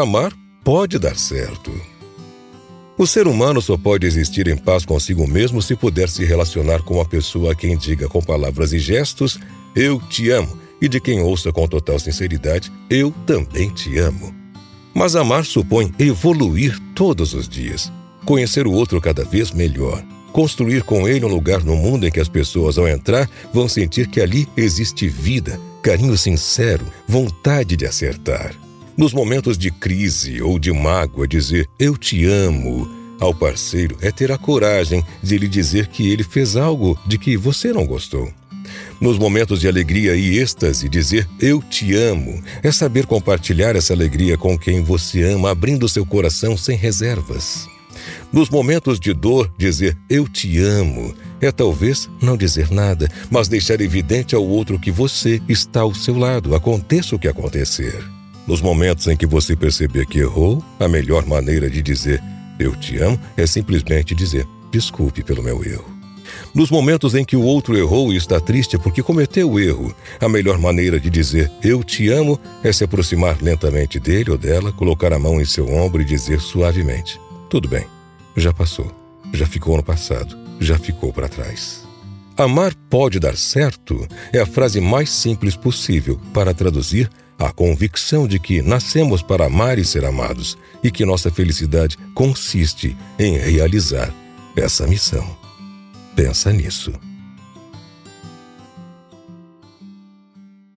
amar pode dar certo. O ser humano só pode existir em paz consigo mesmo se puder se relacionar com uma pessoa a quem diga com palavras e gestos: Eu te amo, e de quem ouça com total sinceridade: Eu também te amo. Mas amar supõe evoluir todos os dias, conhecer o outro cada vez melhor, construir com ele um lugar no mundo em que as pessoas, ao entrar, vão sentir que ali existe vida, carinho sincero, vontade de acertar. Nos momentos de crise ou de mágoa, dizer eu te amo ao parceiro é ter a coragem de lhe dizer que ele fez algo de que você não gostou. Nos momentos de alegria e êxtase, dizer eu te amo é saber compartilhar essa alegria com quem você ama, abrindo seu coração sem reservas. Nos momentos de dor, dizer eu te amo é talvez não dizer nada, mas deixar evidente ao outro que você está ao seu lado, aconteça o que acontecer. Nos momentos em que você perceber que errou, a melhor maneira de dizer eu te amo é simplesmente dizer desculpe pelo meu erro. Nos momentos em que o outro errou e está triste porque cometeu o erro, a melhor maneira de dizer eu te amo é se aproximar lentamente dele ou dela, colocar a mão em seu ombro e dizer suavemente: Tudo bem, já passou, já ficou no passado, já ficou para trás. Amar pode dar certo é a frase mais simples possível para traduzir a convicção de que nascemos para amar e ser amados e que nossa felicidade consiste em realizar essa missão. Pensa nisso.